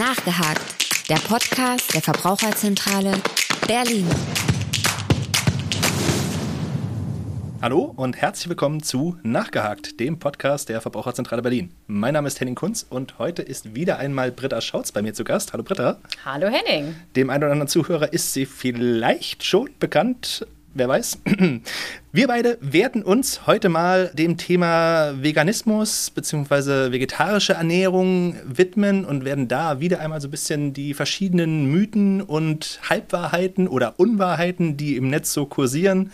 Nachgehakt, der Podcast der Verbraucherzentrale Berlin. Hallo und herzlich willkommen zu Nachgehakt, dem Podcast der Verbraucherzentrale Berlin. Mein Name ist Henning Kunz und heute ist wieder einmal Britta Schautz bei mir zu Gast. Hallo Britta. Hallo Henning. Dem einen oder anderen Zuhörer ist sie vielleicht schon bekannt wer weiß. Wir beide werden uns heute mal dem Thema Veganismus bzw. vegetarische Ernährung widmen und werden da wieder einmal so ein bisschen die verschiedenen Mythen und Halbwahrheiten oder Unwahrheiten, die im Netz so kursieren,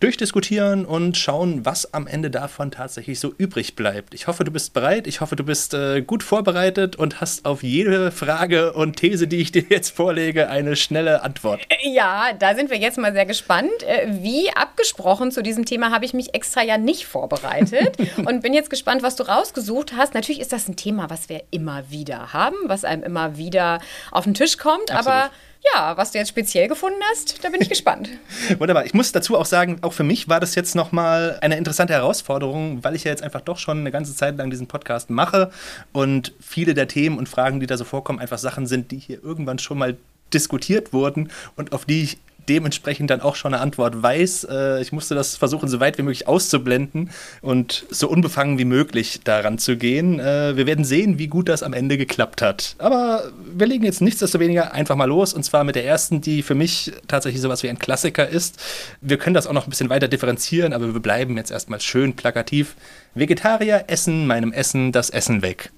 durchdiskutieren und schauen, was am Ende davon tatsächlich so übrig bleibt. Ich hoffe, du bist bereit. Ich hoffe, du bist äh, gut vorbereitet und hast auf jede Frage und These, die ich dir jetzt vorlege, eine schnelle Antwort. Äh, ja, da sind wir jetzt mal sehr gespannt. Äh, wie abgesprochen zu diesem Thema habe ich mich extra ja nicht vorbereitet und bin jetzt gespannt, was du rausgesucht hast. Natürlich ist das ein Thema, was wir immer wieder haben, was einem immer wieder auf den Tisch kommt, Absolut. aber ja, was du jetzt speziell gefunden hast, da bin ich gespannt. Wunderbar. Ich muss dazu auch sagen, auch für mich war das jetzt nochmal eine interessante Herausforderung, weil ich ja jetzt einfach doch schon eine ganze Zeit lang diesen Podcast mache und viele der Themen und Fragen, die da so vorkommen, einfach Sachen sind, die hier irgendwann schon mal diskutiert wurden und auf die ich dementsprechend dann auch schon eine Antwort weiß. Äh, ich musste das versuchen, so weit wie möglich auszublenden und so unbefangen wie möglich daran zu gehen. Äh, wir werden sehen, wie gut das am Ende geklappt hat. Aber wir legen jetzt nichtsdestoweniger einfach mal los und zwar mit der ersten, die für mich tatsächlich sowas wie ein Klassiker ist. Wir können das auch noch ein bisschen weiter differenzieren, aber wir bleiben jetzt erstmal schön plakativ. Vegetarier essen meinem Essen das Essen weg.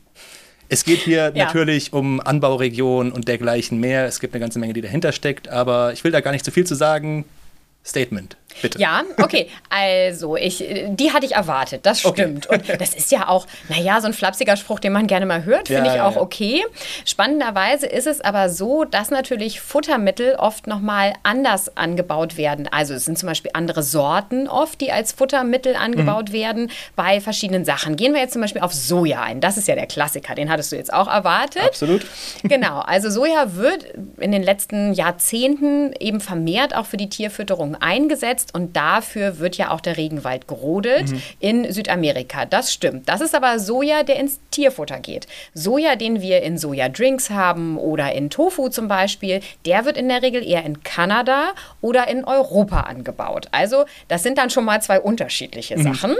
Es geht hier ja. natürlich um Anbauregionen und dergleichen mehr. Es gibt eine ganze Menge, die dahinter steckt, aber ich will da gar nicht zu viel zu sagen. Statement. Bitte. Ja, okay. Also, ich, die hatte ich erwartet, das stimmt. Okay. Und das ist ja auch, naja, so ein flapsiger Spruch, den man gerne mal hört, finde ja, ich auch ja. okay. Spannenderweise ist es aber so, dass natürlich Futtermittel oft nochmal anders angebaut werden. Also, es sind zum Beispiel andere Sorten oft, die als Futtermittel angebaut mhm. werden bei verschiedenen Sachen. Gehen wir jetzt zum Beispiel auf Soja ein. Das ist ja der Klassiker, den hattest du jetzt auch erwartet. Absolut. Genau, also Soja wird in den letzten Jahrzehnten eben vermehrt auch für die Tierfütterung eingesetzt genutzt und dafür wird ja auch der Regenwald gerodet mhm. in Südamerika. Das stimmt. Das ist aber Soja, der ins Tierfutter geht. Soja, den wir in Sojadrinks haben oder in Tofu zum Beispiel, der wird in der Regel eher in Kanada oder in Europa angebaut. Also das sind dann schon mal zwei unterschiedliche mhm. Sachen.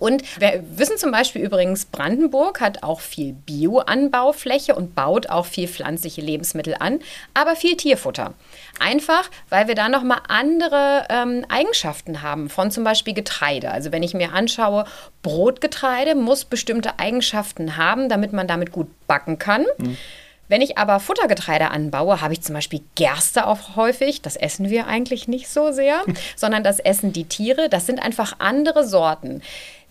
Und wir wissen zum Beispiel übrigens, Brandenburg hat auch viel Bioanbaufläche und baut auch viel pflanzliche Lebensmittel an, aber viel Tierfutter. Einfach, weil wir da nochmal andere ähm, Eigenschaften haben von zum Beispiel Getreide. Also wenn ich mir anschaue, Brotgetreide muss bestimmte Eigenschaften haben, damit man damit gut backen kann. Mhm. Wenn ich aber Futtergetreide anbaue, habe ich zum Beispiel Gerste auch häufig. Das essen wir eigentlich nicht so sehr, sondern das essen die Tiere. Das sind einfach andere Sorten.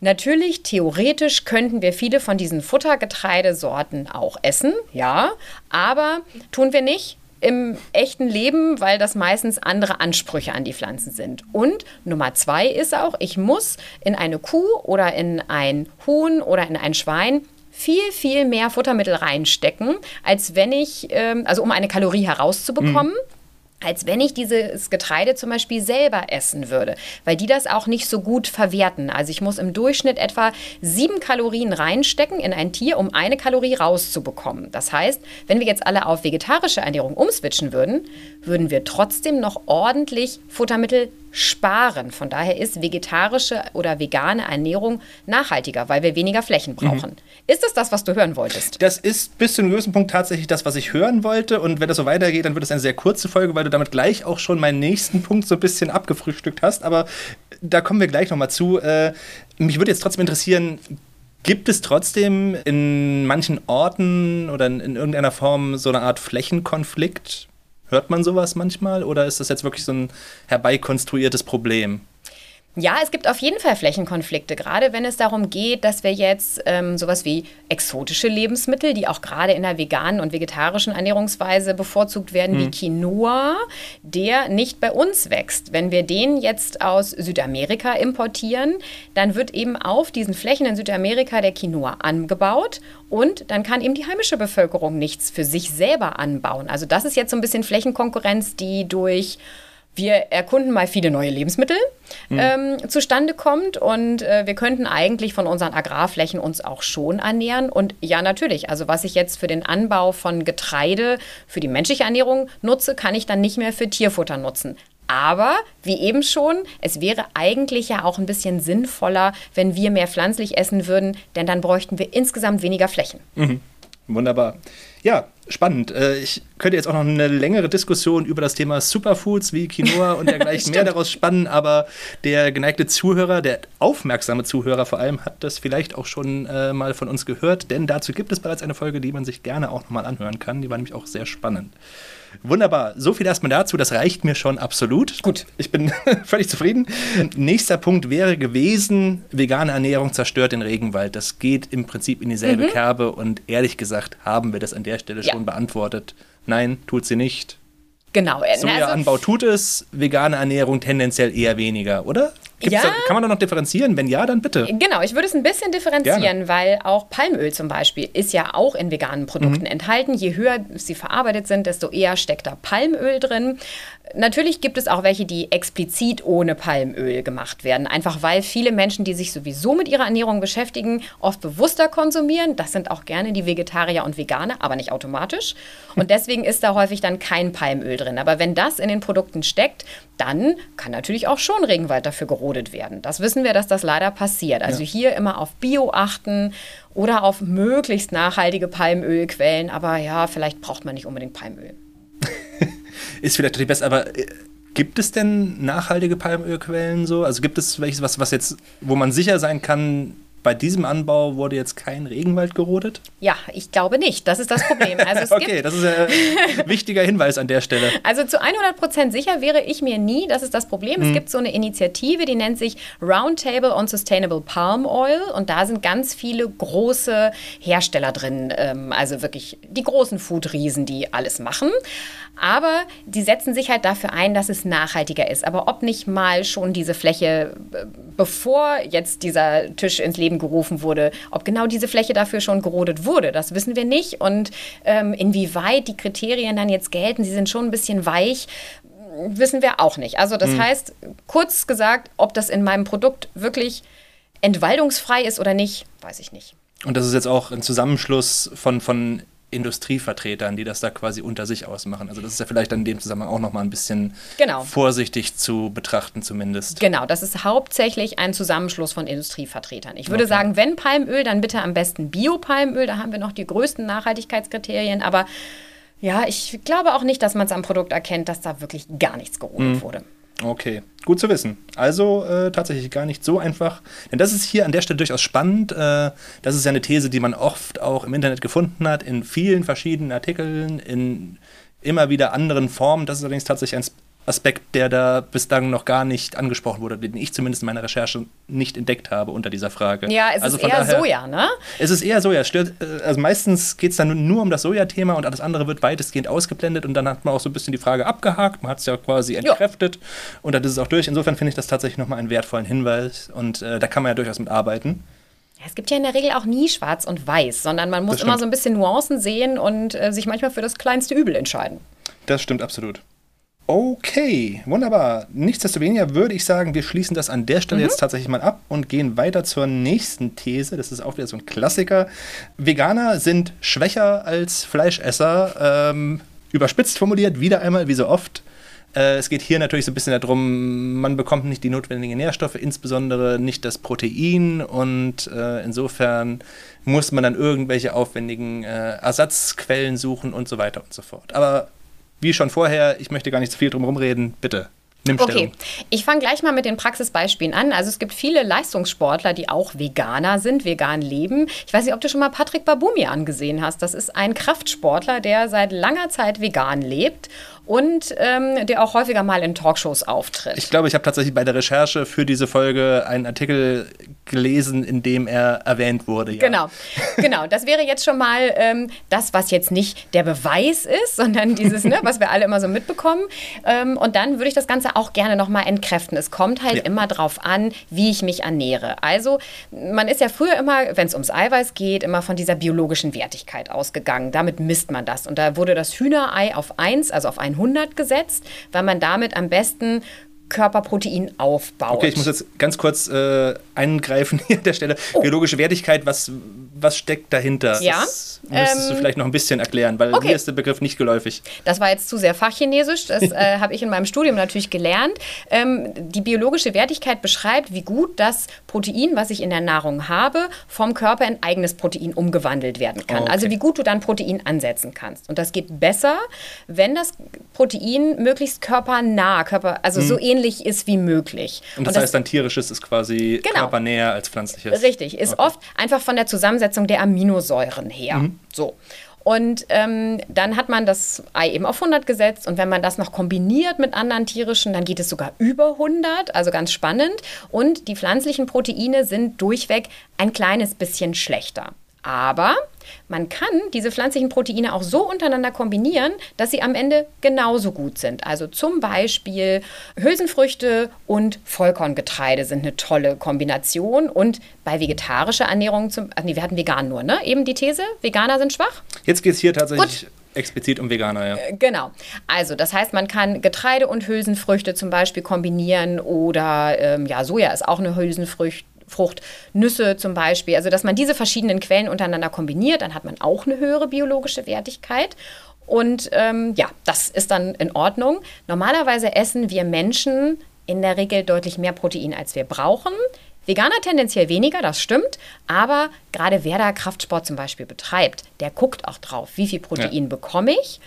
Natürlich, theoretisch könnten wir viele von diesen Futtergetreidesorten auch essen, ja, aber tun wir nicht im echten Leben, weil das meistens andere Ansprüche an die Pflanzen sind. Und Nummer zwei ist auch, ich muss in eine Kuh oder in ein Huhn oder in ein Schwein viel, viel mehr Futtermittel reinstecken, als wenn ich, ähm, also um eine Kalorie herauszubekommen. Mhm als wenn ich dieses Getreide zum Beispiel selber essen würde, weil die das auch nicht so gut verwerten. Also ich muss im Durchschnitt etwa sieben Kalorien reinstecken in ein Tier, um eine Kalorie rauszubekommen. Das heißt, wenn wir jetzt alle auf vegetarische Ernährung umswitchen würden, würden wir trotzdem noch ordentlich Futtermittel sparen. Von daher ist vegetarische oder vegane Ernährung nachhaltiger, weil wir weniger Flächen mhm. brauchen. Mhm. Ist das das, was du hören wolltest? Das ist bis zu einem gewissen Punkt tatsächlich das, was ich hören wollte. Und wenn das so weitergeht, dann wird es eine sehr kurze Folge, weil du damit gleich auch schon meinen nächsten Punkt so ein bisschen abgefrühstückt hast. Aber da kommen wir gleich nochmal zu. Äh, mich würde jetzt trotzdem interessieren, Gibt es trotzdem in manchen Orten oder in, in, irgendeiner Form so eine Art Flächenkonflikt Hört man sowas manchmal oder ist das jetzt wirklich so ein herbeikonstruiertes Problem? Ja, es gibt auf jeden Fall Flächenkonflikte, gerade wenn es darum geht, dass wir jetzt ähm, sowas wie exotische Lebensmittel, die auch gerade in der veganen und vegetarischen Ernährungsweise bevorzugt werden, mhm. wie Quinoa, der nicht bei uns wächst. Wenn wir den jetzt aus Südamerika importieren, dann wird eben auf diesen Flächen in Südamerika der Quinoa angebaut und dann kann eben die heimische Bevölkerung nichts für sich selber anbauen. Also das ist jetzt so ein bisschen Flächenkonkurrenz, die durch wir erkunden mal viele neue Lebensmittel mhm. ähm, zustande kommt und äh, wir könnten eigentlich von unseren Agrarflächen uns auch schon ernähren. Und ja, natürlich, also was ich jetzt für den Anbau von Getreide für die menschliche Ernährung nutze, kann ich dann nicht mehr für Tierfutter nutzen. Aber wie eben schon, es wäre eigentlich ja auch ein bisschen sinnvoller, wenn wir mehr pflanzlich essen würden, denn dann bräuchten wir insgesamt weniger Flächen. Mhm. Wunderbar. Ja, spannend. Äh, ich könnte jetzt auch noch eine längere Diskussion über das Thema Superfoods wie Quinoa und dergleichen mehr daraus spannen, aber der geneigte Zuhörer, der aufmerksame Zuhörer vor allem, hat das vielleicht auch schon äh, mal von uns gehört, denn dazu gibt es bereits eine Folge, die man sich gerne auch nochmal anhören kann. Die war nämlich auch sehr spannend. Wunderbar. So viel erstmal dazu. Das reicht mir schon absolut. Gut. Ich bin völlig zufrieden. Nächster Punkt wäre gewesen, vegane Ernährung zerstört den Regenwald. Das geht im Prinzip in dieselbe mhm. Kerbe und ehrlich gesagt haben wir das an der Stelle ja. schon beantwortet. Nein, tut sie nicht. Genau. Sojaanbau also, tut es, vegane Ernährung tendenziell eher weniger, oder? Gibt's ja. Da, kann man da noch differenzieren? Wenn ja, dann bitte. Genau, ich würde es ein bisschen differenzieren, Gerne. weil auch Palmöl zum Beispiel ist ja auch in veganen Produkten mhm. enthalten. Je höher sie verarbeitet sind, desto eher steckt da Palmöl drin. Natürlich gibt es auch welche, die explizit ohne Palmöl gemacht werden. Einfach weil viele Menschen, die sich sowieso mit ihrer Ernährung beschäftigen, oft bewusster konsumieren. Das sind auch gerne die Vegetarier und Veganer, aber nicht automatisch. Und deswegen ist da häufig dann kein Palmöl drin. Aber wenn das in den Produkten steckt, dann kann natürlich auch schon Regenwald dafür gerodet werden. Das wissen wir, dass das leider passiert. Also ja. hier immer auf Bio achten oder auf möglichst nachhaltige Palmölquellen. Aber ja, vielleicht braucht man nicht unbedingt Palmöl. ist vielleicht die beste, aber äh, gibt es denn nachhaltige Palmölquellen so? Also gibt es welches, was, was jetzt, wo man sicher sein kann, bei diesem Anbau wurde jetzt kein Regenwald gerodet? Ja, ich glaube nicht. Das ist das Problem. Also okay, das ist ein wichtiger Hinweis an der Stelle. Also zu 100 Prozent sicher wäre ich mir nie. Das ist das Problem. Hm. Es gibt so eine Initiative, die nennt sich Roundtable on Sustainable Palm Oil. Und da sind ganz viele große Hersteller drin. Ähm, also wirklich die großen Food-Riesen, die alles machen. Aber die setzen sich halt dafür ein, dass es nachhaltiger ist. Aber ob nicht mal schon diese Fläche, äh, bevor jetzt dieser Tisch ins Leben gerufen wurde, ob genau diese Fläche dafür schon gerodet wurde, das wissen wir nicht. Und ähm, inwieweit die Kriterien dann jetzt gelten, sie sind schon ein bisschen weich, wissen wir auch nicht. Also das mhm. heißt, kurz gesagt, ob das in meinem Produkt wirklich entwaldungsfrei ist oder nicht, weiß ich nicht. Und das ist jetzt auch ein Zusammenschluss von, von Industrievertretern, die das da quasi unter sich ausmachen. Also das ist ja vielleicht in dem Zusammenhang auch nochmal ein bisschen genau. vorsichtig zu betrachten zumindest. Genau, das ist hauptsächlich ein Zusammenschluss von Industrievertretern. Ich würde okay. sagen, wenn Palmöl, dann bitte am besten Biopalmöl, da haben wir noch die größten Nachhaltigkeitskriterien, aber ja, ich glaube auch nicht, dass man es am Produkt erkennt, dass da wirklich gar nichts gerodet mhm. wurde. Okay, gut zu wissen. Also äh, tatsächlich gar nicht so einfach. Denn das ist hier an der Stelle durchaus spannend. Äh, das ist ja eine These, die man oft auch im Internet gefunden hat, in vielen verschiedenen Artikeln, in immer wieder anderen Formen. Das ist allerdings tatsächlich ein Aspekt, der da bislang noch gar nicht angesprochen wurde, den ich zumindest in meiner Recherche nicht entdeckt habe unter dieser Frage. Ja, es also ist eher daher, Soja, ne? Es ist eher Soja. Äh, also meistens geht es dann nur um das Soja-Thema und alles andere wird weitestgehend ausgeblendet und dann hat man auch so ein bisschen die Frage abgehakt. Man hat es ja quasi entkräftet jo. und dann ist es auch durch. Insofern finde ich das tatsächlich nochmal einen wertvollen Hinweis und äh, da kann man ja durchaus mit arbeiten. Ja, es gibt ja in der Regel auch nie schwarz und weiß, sondern man muss immer so ein bisschen Nuancen sehen und äh, sich manchmal für das kleinste Übel entscheiden. Das stimmt absolut. Okay, wunderbar. Nichtsdestoweniger würde ich sagen, wir schließen das an der Stelle mhm. jetzt tatsächlich mal ab und gehen weiter zur nächsten These. Das ist auch wieder so ein Klassiker. Veganer sind schwächer als Fleischesser. Ähm, überspitzt formuliert, wieder einmal, wie so oft. Äh, es geht hier natürlich so ein bisschen darum, man bekommt nicht die notwendigen Nährstoffe, insbesondere nicht das Protein und äh, insofern muss man dann irgendwelche aufwendigen äh, Ersatzquellen suchen und so weiter und so fort. Aber wie schon vorher, ich möchte gar nicht zu viel drum herum reden, bitte. Nimm Stellung. Okay, ich fange gleich mal mit den Praxisbeispielen an. Also es gibt viele Leistungssportler, die auch Veganer sind, vegan leben. Ich weiß nicht, ob du schon mal Patrick Babumi angesehen hast. Das ist ein Kraftsportler, der seit langer Zeit vegan lebt und ähm, der auch häufiger mal in Talkshows auftritt. Ich glaube, ich habe tatsächlich bei der Recherche für diese Folge einen Artikel gelesen, in dem er erwähnt wurde. Ja. Genau, genau. Das wäre jetzt schon mal ähm, das, was jetzt nicht der Beweis ist, sondern dieses, ne, was wir alle immer so mitbekommen. Ähm, und dann würde ich das Ganze auch gerne nochmal entkräften. Es kommt halt ja. immer darauf an, wie ich mich ernähre. Also man ist ja früher immer, wenn es ums Eiweiß geht, immer von dieser biologischen Wertigkeit ausgegangen. Damit misst man das. Und da wurde das Hühnerei auf 1, also auf 100 gesetzt, weil man damit am besten Körperprotein aufbaut. Okay, ich muss jetzt ganz kurz äh, eingreifen hier an der Stelle. Oh. Biologische Wertigkeit, was, was steckt dahinter? Ja. Das müsstest ähm, du vielleicht noch ein bisschen erklären, weil okay. mir ist der Begriff nicht geläufig. Das war jetzt zu sehr fachchinesisch, das äh, habe ich in meinem Studium natürlich gelernt. Ähm, die biologische Wertigkeit beschreibt, wie gut das Protein, was ich in der Nahrung habe, vom Körper in eigenes Protein umgewandelt werden kann. Okay. Also wie gut du dann Protein ansetzen kannst. Und das geht besser, wenn das Protein möglichst körpernah, Körper, also hm. so ähnlich ähnlich ist wie möglich. Und das, und das heißt dann tierisches ist quasi genau. körpernäher als pflanzliches? Richtig, ist okay. oft einfach von der Zusammensetzung der Aminosäuren her. Mhm. So. Und ähm, dann hat man das Ei eben auf 100 gesetzt und wenn man das noch kombiniert mit anderen tierischen, dann geht es sogar über 100, also ganz spannend. Und die pflanzlichen Proteine sind durchweg ein kleines bisschen schlechter. Aber man kann diese pflanzlichen Proteine auch so untereinander kombinieren, dass sie am Ende genauso gut sind. Also zum Beispiel Hülsenfrüchte und Vollkorngetreide sind eine tolle Kombination. Und bei vegetarischer Ernährung, zum, nee, wir hatten vegan nur, ne? Eben die These, Veganer sind schwach. Jetzt geht es hier tatsächlich. Gut explizit um Veganer, ja. Äh, genau. Also, das heißt, man kann Getreide und Hülsenfrüchte zum Beispiel kombinieren oder ähm, ja, Soja ist auch eine Hülsenfrucht. Frucht, Nüsse zum Beispiel. Also, dass man diese verschiedenen Quellen untereinander kombiniert, dann hat man auch eine höhere biologische Wertigkeit. Und ähm, ja, das ist dann in Ordnung. Normalerweise essen wir Menschen in der Regel deutlich mehr Protein, als wir brauchen. Veganer tendenziell weniger, das stimmt, aber gerade wer da Kraftsport zum Beispiel betreibt, der guckt auch drauf, wie viel Protein ja. bekomme ich.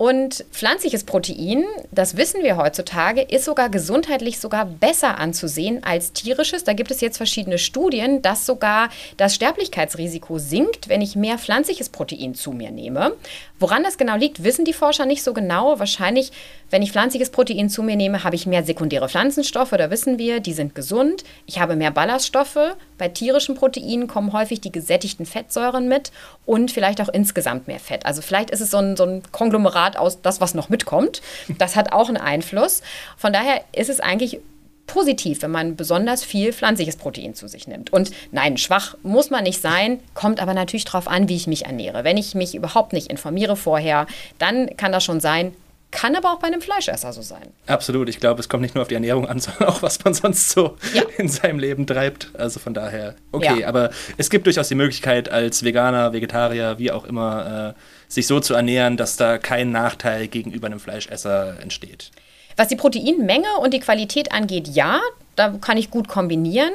Und pflanzliches Protein, das wissen wir heutzutage, ist sogar gesundheitlich sogar besser anzusehen als tierisches. Da gibt es jetzt verschiedene Studien, dass sogar das Sterblichkeitsrisiko sinkt, wenn ich mehr pflanzliches Protein zu mir nehme. Woran das genau liegt, wissen die Forscher nicht so genau. Wahrscheinlich, wenn ich pflanzliches Protein zu mir nehme, habe ich mehr sekundäre Pflanzenstoffe, da wissen wir, die sind gesund. Ich habe mehr Ballaststoffe. Bei tierischen Proteinen kommen häufig die gesättigten Fettsäuren mit und vielleicht auch insgesamt mehr Fett. Also vielleicht ist es so ein, so ein Konglomerat aus das, was noch mitkommt. Das hat auch einen Einfluss. Von daher ist es eigentlich positiv, wenn man besonders viel pflanzliches Protein zu sich nimmt. Und nein, schwach muss man nicht sein, kommt aber natürlich darauf an, wie ich mich ernähre. Wenn ich mich überhaupt nicht informiere vorher, dann kann das schon sein, kann aber auch bei einem Fleischesser so sein. Absolut. Ich glaube, es kommt nicht nur auf die Ernährung an, sondern auch, was man sonst so ja. in seinem Leben treibt. Also von daher, okay. Ja. Aber es gibt durchaus die Möglichkeit, als Veganer, Vegetarier, wie auch immer, äh, sich so zu ernähren, dass da kein Nachteil gegenüber einem Fleischesser entsteht. Was die Proteinmenge und die Qualität angeht, ja, da kann ich gut kombinieren.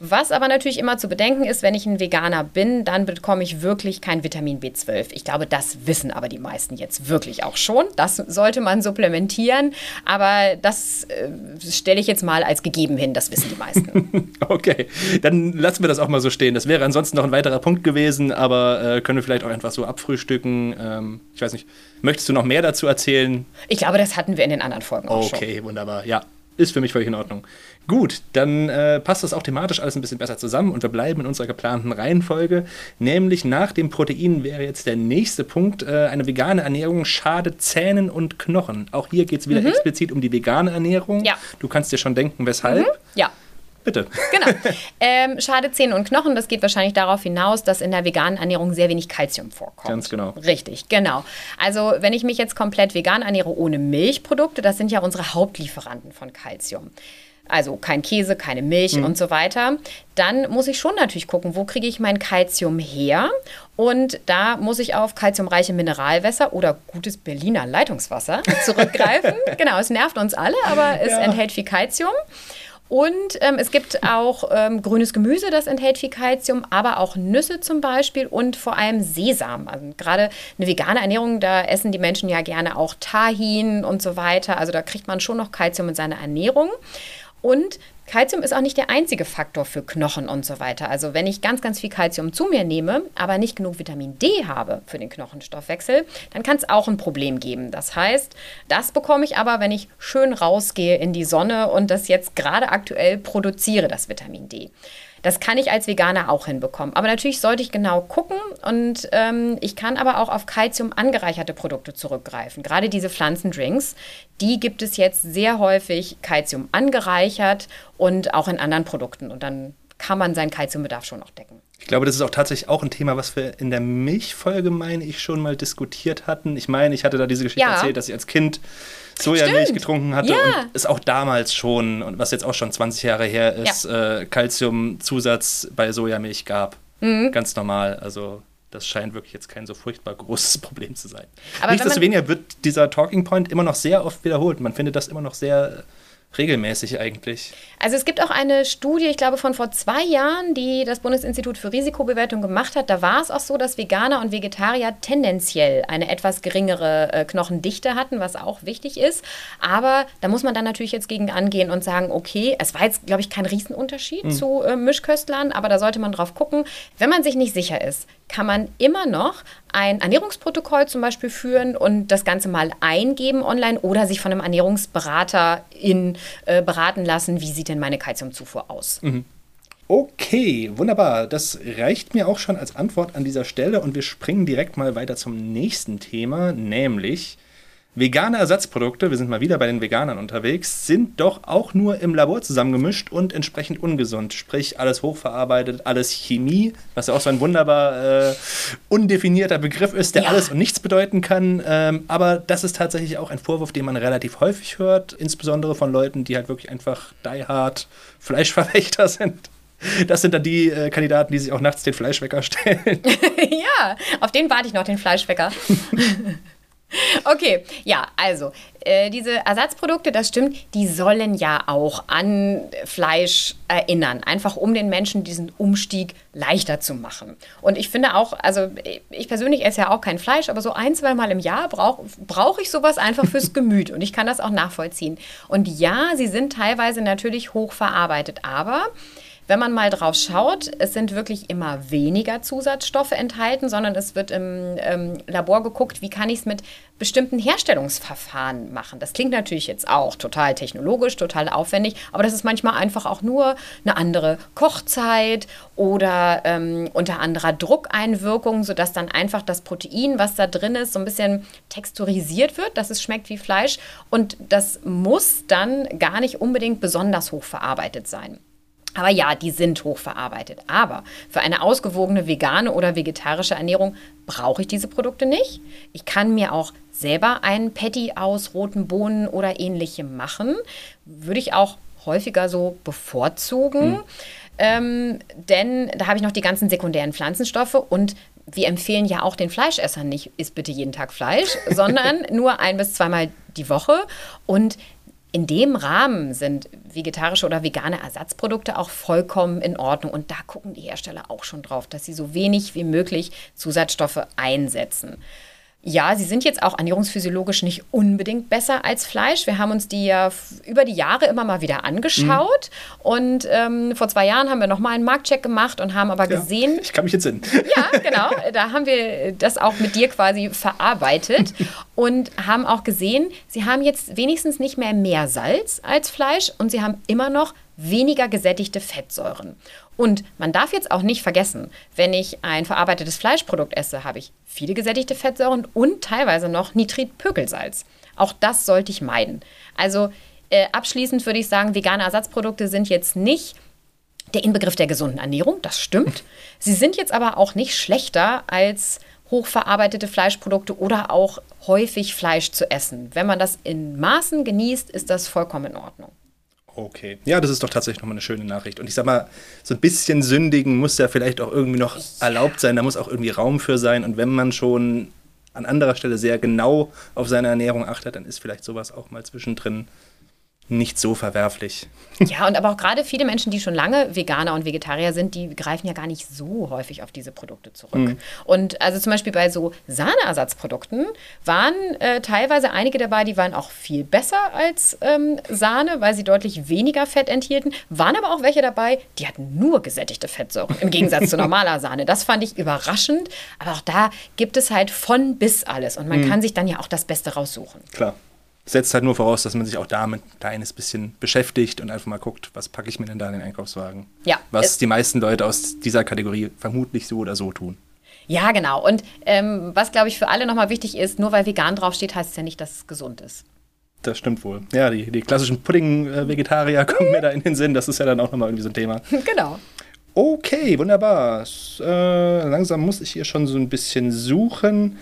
Was aber natürlich immer zu bedenken ist, wenn ich ein Veganer bin, dann bekomme ich wirklich kein Vitamin B12. Ich glaube, das wissen aber die meisten jetzt wirklich auch schon. Das sollte man supplementieren. Aber das äh, stelle ich jetzt mal als gegeben hin. Das wissen die meisten. okay, dann lassen wir das auch mal so stehen. Das wäre ansonsten noch ein weiterer Punkt gewesen, aber äh, können wir vielleicht auch einfach so abfrühstücken. Ähm, ich weiß nicht, möchtest du noch mehr dazu erzählen? Ich glaube, das hatten wir in den anderen Folgen auch okay, schon. Okay, wunderbar. Ja, ist für mich völlig in Ordnung. Gut, dann äh, passt das auch thematisch alles ein bisschen besser zusammen und wir bleiben in unserer geplanten Reihenfolge. Nämlich nach dem Protein wäre jetzt der nächste Punkt. Äh, eine vegane Ernährung schadet Zähnen und Knochen. Auch hier geht es wieder mhm. explizit um die vegane Ernährung. Ja. Du kannst dir schon denken, weshalb. Mhm. Ja. Bitte. Genau. Ähm, schade Zähne und Knochen, das geht wahrscheinlich darauf hinaus, dass in der veganen Ernährung sehr wenig Kalzium vorkommt. Ganz genau. Richtig, genau. Also wenn ich mich jetzt komplett vegan ernähre ohne Milchprodukte, das sind ja unsere Hauptlieferanten von Kalzium also kein Käse, keine Milch mhm. und so weiter, dann muss ich schon natürlich gucken, wo kriege ich mein Kalzium her? Und da muss ich auf kalziumreiche Mineralwässer oder gutes Berliner Leitungswasser zurückgreifen. genau, es nervt uns alle, aber es ja. enthält viel Kalzium. Und ähm, es gibt auch ähm, grünes Gemüse, das enthält viel Kalzium, aber auch Nüsse zum Beispiel und vor allem Sesam. Also gerade eine vegane Ernährung, da essen die Menschen ja gerne auch Tahin und so weiter. Also da kriegt man schon noch Kalzium in seiner Ernährung. Und Kalzium ist auch nicht der einzige Faktor für Knochen und so weiter. Also wenn ich ganz, ganz viel Kalzium zu mir nehme, aber nicht genug Vitamin D habe für den Knochenstoffwechsel, dann kann es auch ein Problem geben. Das heißt, das bekomme ich aber, wenn ich schön rausgehe in die Sonne und das jetzt gerade aktuell produziere, das Vitamin D. Das kann ich als Veganer auch hinbekommen. Aber natürlich sollte ich genau gucken und ähm, ich kann aber auch auf Kalzium angereicherte Produkte zurückgreifen. Gerade diese Pflanzendrinks, die gibt es jetzt sehr häufig Kalzium angereichert und auch in anderen Produkten. Und dann kann man seinen Kalziumbedarf schon noch decken. Ich glaube, das ist auch tatsächlich auch ein Thema, was wir in der Milchfolge, meine ich, schon mal diskutiert hatten. Ich meine, ich hatte da diese Geschichte ja. erzählt, dass ich als Kind Sojamilch getrunken hatte ja. und es auch damals schon, und was jetzt auch schon 20 Jahre her ist, ja. äh, Calciumzusatz bei Sojamilch gab. Mhm. Ganz normal. Also das scheint wirklich jetzt kein so furchtbar großes Problem zu sein. Aber Nichtsdestoweniger wird dieser Talking Point immer noch sehr oft wiederholt. Man findet das immer noch sehr regelmäßig eigentlich. Also es gibt auch eine Studie, ich glaube von vor zwei Jahren, die das Bundesinstitut für Risikobewertung gemacht hat. Da war es auch so, dass Veganer und Vegetarier tendenziell eine etwas geringere äh, Knochendichte hatten, was auch wichtig ist. Aber da muss man dann natürlich jetzt gegen angehen und sagen, okay, es war jetzt, glaube ich, kein Riesenunterschied mhm. zu äh, Mischköstlern, aber da sollte man drauf gucken. Wenn man sich nicht sicher ist, kann man immer noch ein Ernährungsprotokoll zum Beispiel führen und das Ganze mal eingeben online oder sich von einem Ernährungsberater in, äh, beraten lassen, wie sieht denn meine Kalziumzufuhr aus. Mhm. Okay, wunderbar. Das reicht mir auch schon als Antwort an dieser Stelle und wir springen direkt mal weiter zum nächsten Thema, nämlich Vegane Ersatzprodukte, wir sind mal wieder bei den Veganern unterwegs, sind doch auch nur im Labor zusammengemischt und entsprechend ungesund. Sprich, alles hochverarbeitet, alles Chemie, was ja auch so ein wunderbar äh, undefinierter Begriff ist, der ja. alles und nichts bedeuten kann. Ähm, aber das ist tatsächlich auch ein Vorwurf, den man relativ häufig hört, insbesondere von Leuten, die halt wirklich einfach die hard Fleischverfechter sind. Das sind dann die äh, Kandidaten, die sich auch nachts den Fleischwecker stellen. ja, auf den warte ich noch, den Fleischwecker. Okay, ja, also äh, diese Ersatzprodukte, das stimmt, die sollen ja auch an Fleisch erinnern, einfach um den Menschen diesen Umstieg leichter zu machen. Und ich finde auch, also ich persönlich esse ja auch kein Fleisch, aber so ein, zwei Mal im Jahr brauche brauch ich sowas einfach fürs Gemüt und ich kann das auch nachvollziehen. Und ja, sie sind teilweise natürlich hochverarbeitet, aber wenn man mal drauf schaut, es sind wirklich immer weniger Zusatzstoffe enthalten, sondern es wird im ähm, Labor geguckt, wie kann ich es mit bestimmten Herstellungsverfahren machen. Das klingt natürlich jetzt auch total technologisch, total aufwendig, aber das ist manchmal einfach auch nur eine andere Kochzeit oder ähm, unter anderer Druckeinwirkung, sodass dann einfach das Protein, was da drin ist, so ein bisschen texturisiert wird, dass es schmeckt wie Fleisch. Und das muss dann gar nicht unbedingt besonders hoch verarbeitet sein. Aber ja, die sind hochverarbeitet. Aber für eine ausgewogene vegane oder vegetarische Ernährung brauche ich diese Produkte nicht. Ich kann mir auch selber einen Patty aus roten Bohnen oder ähnlichem machen. Würde ich auch häufiger so bevorzugen. Mhm. Ähm, denn da habe ich noch die ganzen sekundären Pflanzenstoffe und wir empfehlen ja auch den Fleischessern nicht, isst bitte jeden Tag Fleisch, sondern nur ein bis zweimal die Woche. Und in dem Rahmen sind vegetarische oder vegane Ersatzprodukte auch vollkommen in Ordnung. Und da gucken die Hersteller auch schon drauf, dass sie so wenig wie möglich Zusatzstoffe einsetzen. Ja, sie sind jetzt auch ernährungsphysiologisch nicht unbedingt besser als Fleisch. Wir haben uns die ja über die Jahre immer mal wieder angeschaut. Mhm. Und ähm, vor zwei Jahren haben wir nochmal einen Marktcheck gemacht und haben aber ja, gesehen. Ich kann mich jetzt sehen. Ja, genau. Da haben wir das auch mit dir quasi verarbeitet und haben auch gesehen, sie haben jetzt wenigstens nicht mehr mehr Salz als Fleisch und sie haben immer noch weniger gesättigte Fettsäuren. Und man darf jetzt auch nicht vergessen, wenn ich ein verarbeitetes Fleischprodukt esse, habe ich viele gesättigte Fettsäuren und teilweise noch Nitritpökelsalz. Auch das sollte ich meiden. Also äh, abschließend würde ich sagen, vegane Ersatzprodukte sind jetzt nicht der Inbegriff der gesunden Ernährung, das stimmt. Sie sind jetzt aber auch nicht schlechter als hochverarbeitete Fleischprodukte oder auch häufig Fleisch zu essen. Wenn man das in Maßen genießt, ist das vollkommen in Ordnung. Okay. Ja, das ist doch tatsächlich nochmal eine schöne Nachricht. Und ich sag mal, so ein bisschen sündigen muss ja vielleicht auch irgendwie noch erlaubt sein. Da muss auch irgendwie Raum für sein. Und wenn man schon an anderer Stelle sehr genau auf seine Ernährung achtet, dann ist vielleicht sowas auch mal zwischendrin nicht so verwerflich. Ja, und aber auch gerade viele Menschen, die schon lange Veganer und Vegetarier sind, die greifen ja gar nicht so häufig auf diese Produkte zurück. Mhm. Und also zum Beispiel bei so Sahneersatzprodukten waren äh, teilweise einige dabei, die waren auch viel besser als ähm, Sahne, weil sie deutlich weniger Fett enthielten. Waren aber auch welche dabei, die hatten nur gesättigte Fettsäuren im Gegensatz zu normaler Sahne. Das fand ich überraschend. Aber auch da gibt es halt von bis alles. Und man mhm. kann sich dann ja auch das Beste raussuchen. Klar. Setzt halt nur voraus, dass man sich auch damit ein kleines bisschen beschäftigt und einfach mal guckt, was packe ich mir denn da in den Einkaufswagen. Ja, Was die meisten Leute aus dieser Kategorie vermutlich so oder so tun. Ja, genau. Und ähm, was, glaube ich, für alle nochmal wichtig ist, nur weil vegan draufsteht, heißt es ja nicht, dass es gesund ist. Das stimmt wohl. Ja, die, die klassischen Pudding-Vegetarier kommen mir da in den Sinn. Das ist ja dann auch nochmal irgendwie so ein Thema. genau. Okay, wunderbar. Äh, langsam muss ich hier schon so ein bisschen suchen.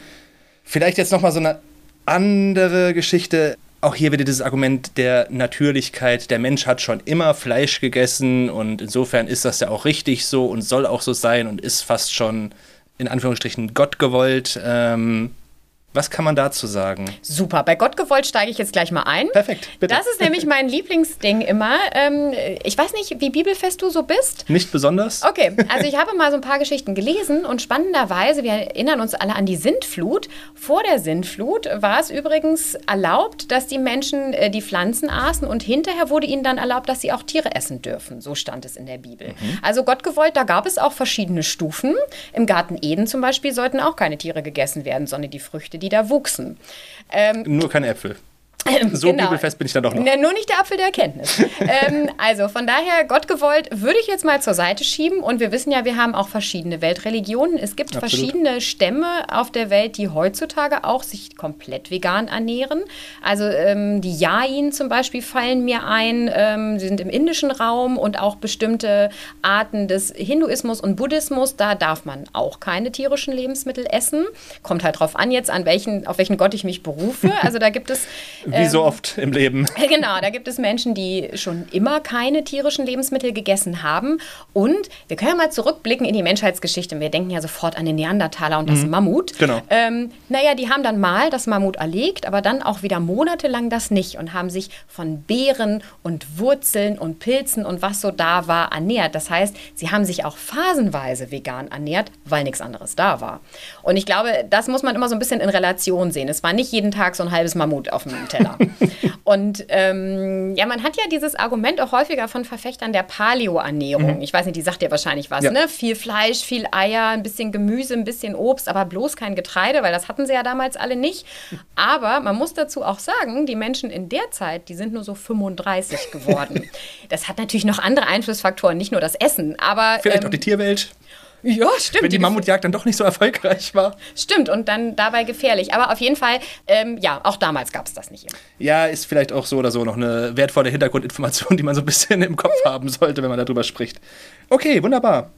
Vielleicht jetzt nochmal so eine andere Geschichte. Auch hier wieder dieses Argument der Natürlichkeit. Der Mensch hat schon immer Fleisch gegessen und insofern ist das ja auch richtig so und soll auch so sein und ist fast schon in Anführungsstrichen Gott gewollt. Ähm, was kann man dazu sagen? Super. Bei Gott gewollt steige ich jetzt gleich mal ein. Perfekt, bitte. Das ist nämlich mein Lieblingsding immer. Ähm, ich weiß nicht, wie bibelfest du so bist. Nicht besonders? Okay, also ich habe mal so ein paar Geschichten gelesen und spannenderweise, wir erinnern uns alle an die Sintflut. Vor der Sintflut war es übrigens erlaubt, dass die Menschen äh, die Pflanzen aßen und hinterher wurde ihnen dann erlaubt, dass sie auch Tiere essen dürfen. So stand es in der Bibel. Also Gott gewollt, da gab es auch verschiedene Stufen. Im Garten Eden zum Beispiel sollten auch keine Tiere gegessen werden, sondern die Früchte, die da wuchsen. Nur keine Äpfel. So Genau. bibelfest bin ich dann doch noch. Na, nur nicht der Apfel der Erkenntnis. ähm, also von daher, Gott gewollt, würde ich jetzt mal zur Seite schieben. Und wir wissen ja, wir haben auch verschiedene Weltreligionen. Es gibt Absolut. verschiedene Stämme auf der Welt, die heutzutage auch sich komplett vegan ernähren. Also ähm, die Jain zum Beispiel fallen mir ein. Ähm, sie sind im indischen Raum und auch bestimmte Arten des Hinduismus und Buddhismus. Da darf man auch keine tierischen Lebensmittel essen. Kommt halt drauf an jetzt, an welchen, auf welchen Gott ich mich berufe. Also da gibt es Wie so oft im Leben. Genau, da gibt es Menschen, die schon immer keine tierischen Lebensmittel gegessen haben. Und wir können ja mal zurückblicken in die Menschheitsgeschichte. Wir denken ja sofort an den Neandertaler und das Mammut. Genau. Ähm, naja, die haben dann mal das Mammut erlegt, aber dann auch wieder monatelang das nicht und haben sich von Beeren und Wurzeln und Pilzen und was so da war ernährt. Das heißt, sie haben sich auch phasenweise vegan ernährt, weil nichts anderes da war. Und ich glaube, das muss man immer so ein bisschen in Relation sehen. Es war nicht jeden Tag so ein halbes Mammut auf dem Teller. Und ähm, ja, man hat ja dieses Argument auch häufiger von Verfechtern der Paleo-Ernährung. Ich weiß nicht, die sagt dir wahrscheinlich was, Ja. ne? Viel Fleisch, viel Eier, ein bisschen Gemüse, ein bisschen Obst, aber bloß kein Getreide, weil das hatten sie ja damals alle nicht. Aber man muss dazu auch sagen, die Menschen in der Zeit, die sind nur so 35 geworden. Das hat natürlich noch andere Einflussfaktoren, nicht nur das Essen, aber Vielleicht ähm, auch die Tierwelt, ja, stimmt. wenn die Mammutjagd dann doch nicht so erfolgreich war. Stimmt, und dann dabei gefährlich. Aber auf jeden Fall, ähm, ja, auch damals gab es das nicht immer. Ja, ist vielleicht auch so oder so noch eine wertvolle Hintergrundinformation, die man so ein bisschen im Kopf haben sollte, wenn man darüber spricht. Okay, wunderbar.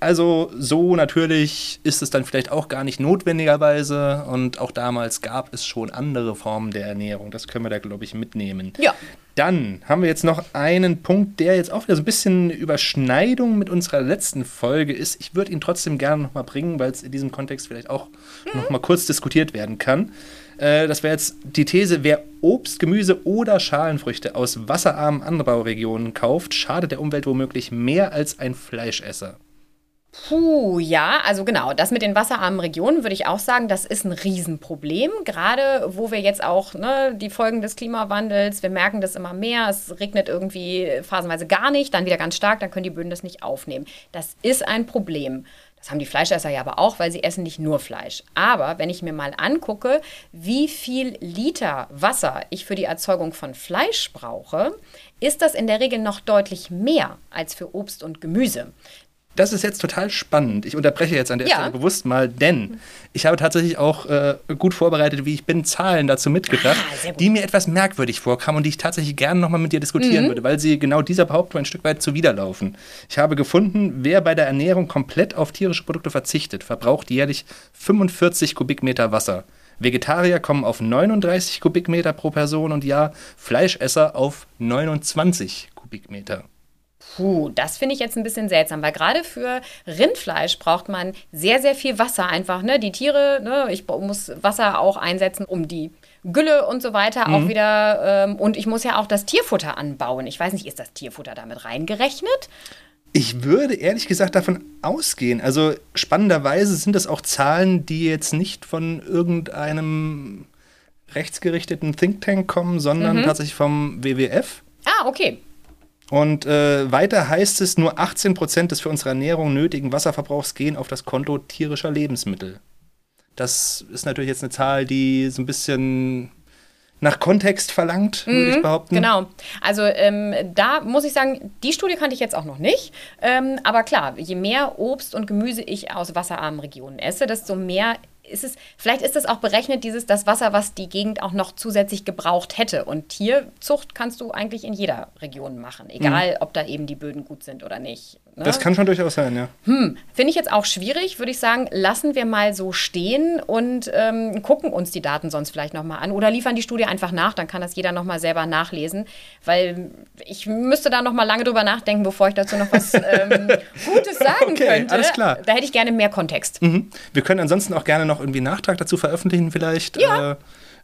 Also so natürlich ist es dann vielleicht auch gar nicht notwendigerweise und auch damals gab es schon andere Formen der Ernährung. Das können wir da, glaube ich, mitnehmen. Ja. Dann haben wir jetzt noch einen Punkt, der jetzt auch wieder so ein bisschen Überschneidung mit unserer letzten Folge ist. Ich würde ihn trotzdem gerne nochmal bringen, weil es in diesem Kontext vielleicht auch noch mal kurz diskutiert werden kann. Äh, das wäre jetzt die These, wer Obst, Gemüse oder Schalenfrüchte aus wasserarmen Anbauregionen kauft, schadet der Umwelt womöglich mehr als ein Fleischesser. Puh, ja, also genau, das mit den wasserarmen Regionen würde ich auch sagen, das ist ein Riesenproblem. Gerade wo wir jetzt auch ne, die Folgen des Klimawandels, wir merken das immer mehr, es regnet irgendwie phasenweise gar nicht, dann wieder ganz stark, dann können die Böden das nicht aufnehmen. Das ist ein Problem. Das haben die Fleischesser ja aber auch, weil sie essen nicht nur Fleisch. Aber wenn ich mir mal angucke, wie viel Liter Wasser ich für die Erzeugung von Fleisch brauche, ist das in der Regel noch deutlich mehr als für Obst und Gemüse. Das ist jetzt total spannend. Ich unterbreche jetzt an der Ja. Stelle bewusst mal, denn ich habe tatsächlich auch äh, gut vorbereitet, wie ich bin, Zahlen dazu mitgebracht, Ah, die mir etwas merkwürdig vorkamen und die ich tatsächlich gerne nochmal mit dir diskutieren Mhm. würde, weil sie genau dieser Behauptung ein Stück weit zuwiderlaufen. Ich habe gefunden, wer bei der Ernährung komplett auf tierische Produkte verzichtet, verbraucht jährlich 45 Kubikmeter Wasser. Vegetarier kommen auf 39 Kubikmeter pro Person und Jahr, Fleischesser auf 29 Kubikmeter. Puh, das finde ich jetzt ein bisschen seltsam, weil gerade für Rindfleisch braucht man sehr, sehr viel Wasser einfach. Ne? Die Tiere, ne? ich muss Wasser auch einsetzen, um die Gülle und so weiter auch wieder. Ähm, und ich muss ja auch das Tierfutter anbauen. Ich weiß nicht, ist das Tierfutter damit reingerechnet? Ich würde ehrlich gesagt davon ausgehen. Also spannenderweise sind das auch Zahlen, die jetzt nicht von irgendeinem rechtsgerichteten Think Tank kommen, sondern tatsächlich vom WWF. Ah, okay. Und äh, weiter heißt es, nur 18 Prozent des für unsere Ernährung nötigen Wasserverbrauchs gehen auf das Konto tierischer Lebensmittel. Das ist natürlich jetzt eine Zahl, die so ein bisschen nach Kontext verlangt, würde ich behaupten. Genau. Also ähm, da muss ich sagen, die Studie kannte ich jetzt auch noch nicht. Ähm, aber klar, je mehr Obst und Gemüse ich aus wasserarmen Regionen esse, desto mehr ist es, vielleicht ist es auch berechnet, dieses das Wasser, was die Gegend auch noch zusätzlich gebraucht hätte. Und Tierzucht kannst du eigentlich in jeder Region machen, egal ob da eben die Böden gut sind oder nicht. Ne? Das kann schon durchaus sein, ja. Finde ich jetzt auch schwierig, würde ich sagen, lassen wir mal so stehen und ähm, gucken uns die Daten sonst vielleicht nochmal an oder liefern die Studie einfach nach, dann kann das jeder nochmal selber nachlesen, weil ich müsste da nochmal lange drüber nachdenken, bevor ich dazu noch was ähm, Gutes sagen Okay, könnte. alles klar. Da hätte ich gerne mehr Kontext. Mhm. Wir können ansonsten auch gerne noch irgendwie einen Nachtrag dazu veröffentlichen, vielleicht. Ja. Äh,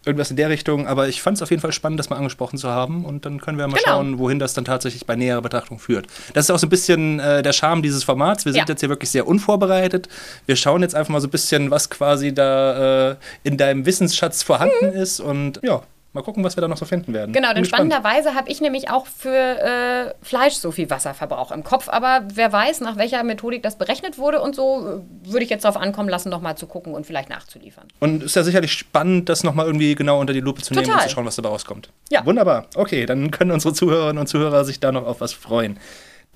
irgendwas in der Richtung. Aber ich fand es auf jeden Fall spannend, das mal angesprochen zu haben. Und dann können wir mal Genau. schauen, wohin das dann tatsächlich bei näherer Betrachtung führt. Das ist auch so ein bisschen äh, der Charme dieses Formats. Wir sind Ja. jetzt hier wirklich sehr unvorbereitet. Wir schauen jetzt einfach mal so ein bisschen, was quasi da äh, in deinem Wissensschatz vorhanden ist. Und ja, mal gucken, was wir da noch so finden werden. Genau, denn spannenderweise habe ich nämlich auch für äh, Fleisch so viel Wasserverbrauch im Kopf. Aber wer weiß, nach welcher Methodik das berechnet wurde und so, äh, würde ich jetzt darauf ankommen lassen, nochmal zu gucken und vielleicht nachzuliefern. Und ist ja sicherlich spannend, das nochmal irgendwie genau unter die Lupe zu nehmen und Total. zu schauen, was dabei rauskommt. Ja. Wunderbar. Okay, dann können unsere Zuhörerinnen und Zuhörer sich da noch auf was freuen.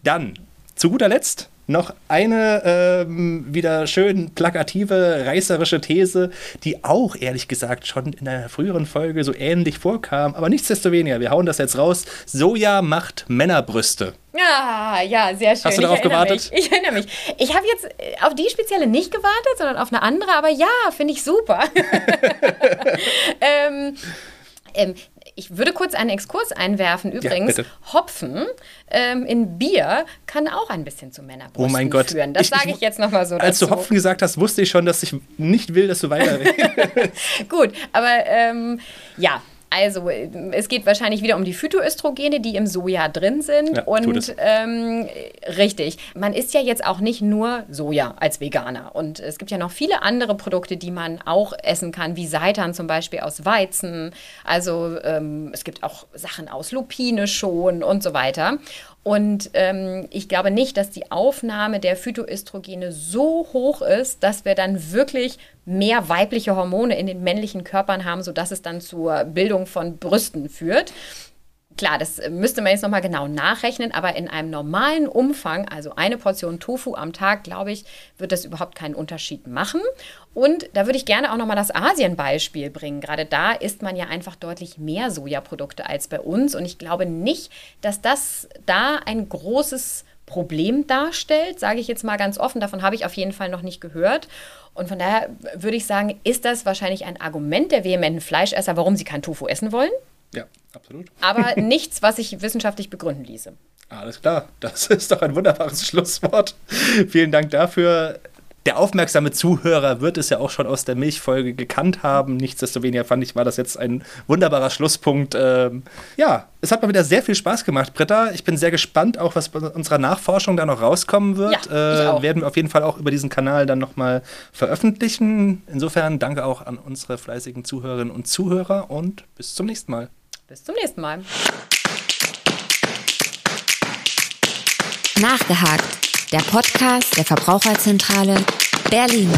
Dann, zu guter Letzt, noch eine ähm, wieder schön plakative, reißerische These, die auch ehrlich gesagt schon in einer früheren Folge so ähnlich vorkam. Aber nichtsdestoweniger, wir hauen das jetzt raus. Soja macht Männerbrüste. Ja, ja, sehr schön. Hast du darauf gewartet? Mich. Ich erinnere mich. Ich habe jetzt äh, auf die spezielle nicht gewartet, sondern auf eine andere, aber ja, finde ich super. ähm, ähm, ich würde kurz einen Exkurs einwerfen. Übrigens, bitte. Hopfen ähm, in Bier kann auch ein bisschen zu Männerbrüsten Oh mein Gott. führen. Das sage ich- ich jetzt nochmal so Als dazu. du Hopfen gesagt hast, wusste ich schon, dass ich nicht will, dass du weiterredest. Gut, aber ähm, ja. Also, es geht wahrscheinlich wieder um die Phytoöstrogene, die im Soja drin sind. Ja, und ähm, richtig, man isst ja jetzt auch nicht nur Soja als Veganer. Und es gibt ja noch viele andere Produkte, die man auch essen kann, wie Seitan zum Beispiel aus Weizen. Also, ähm, es gibt auch Sachen aus Lupine schon und so weiter. Und ähm, ich glaube nicht, dass die Aufnahme der Phytoöstrogene so hoch ist, dass wir dann wirklich mehr weibliche Hormone in den männlichen Körpern haben, sodass es dann zur Bildung von Brüsten führt. Klar, das äh, müsste man jetzt nochmal genau nachrechnen, aber in einem normalen Umfang, also eine Portion Tofu am Tag, glaube ich, wird das überhaupt keinen Unterschied machen. Und da würde ich gerne auch nochmal das Asien-Beispiel bringen. Gerade da isst man ja einfach deutlich mehr Sojaprodukte als bei uns. Und ich glaube nicht, dass das da ein großes Problem darstellt, sage ich jetzt mal ganz offen. Davon habe ich auf jeden Fall noch nicht gehört. Und von daher würde ich sagen, ist das wahrscheinlich ein Argument der vehementen Fleischesser, warum sie kein Tofu essen wollen, ja, absolut. aber nichts, was sich wissenschaftlich begründen ließe. Alles klar, das ist doch ein wunderbares Schlusswort. Vielen Dank dafür. Der aufmerksame Zuhörer wird es ja auch schon aus der Milchfolge gekannt haben. Nichtsdestoweniger fand ich, war das jetzt ein wunderbarer Schlusspunkt. Ähm, ja, es hat mal wieder sehr viel Spaß gemacht, Britta. Ich bin sehr gespannt, auch was bei unserer Nachforschung da noch rauskommen wird. Ja, ich äh, werden wir auf jeden Fall auch über diesen Kanal dann nochmal veröffentlichen. Insofern danke auch an unsere fleißigen Zuhörerinnen und Zuhörer und bis zum nächsten Mal. Bis zum nächsten Mal. Nachgehakt. Der Podcast der Verbraucherzentrale Berlin.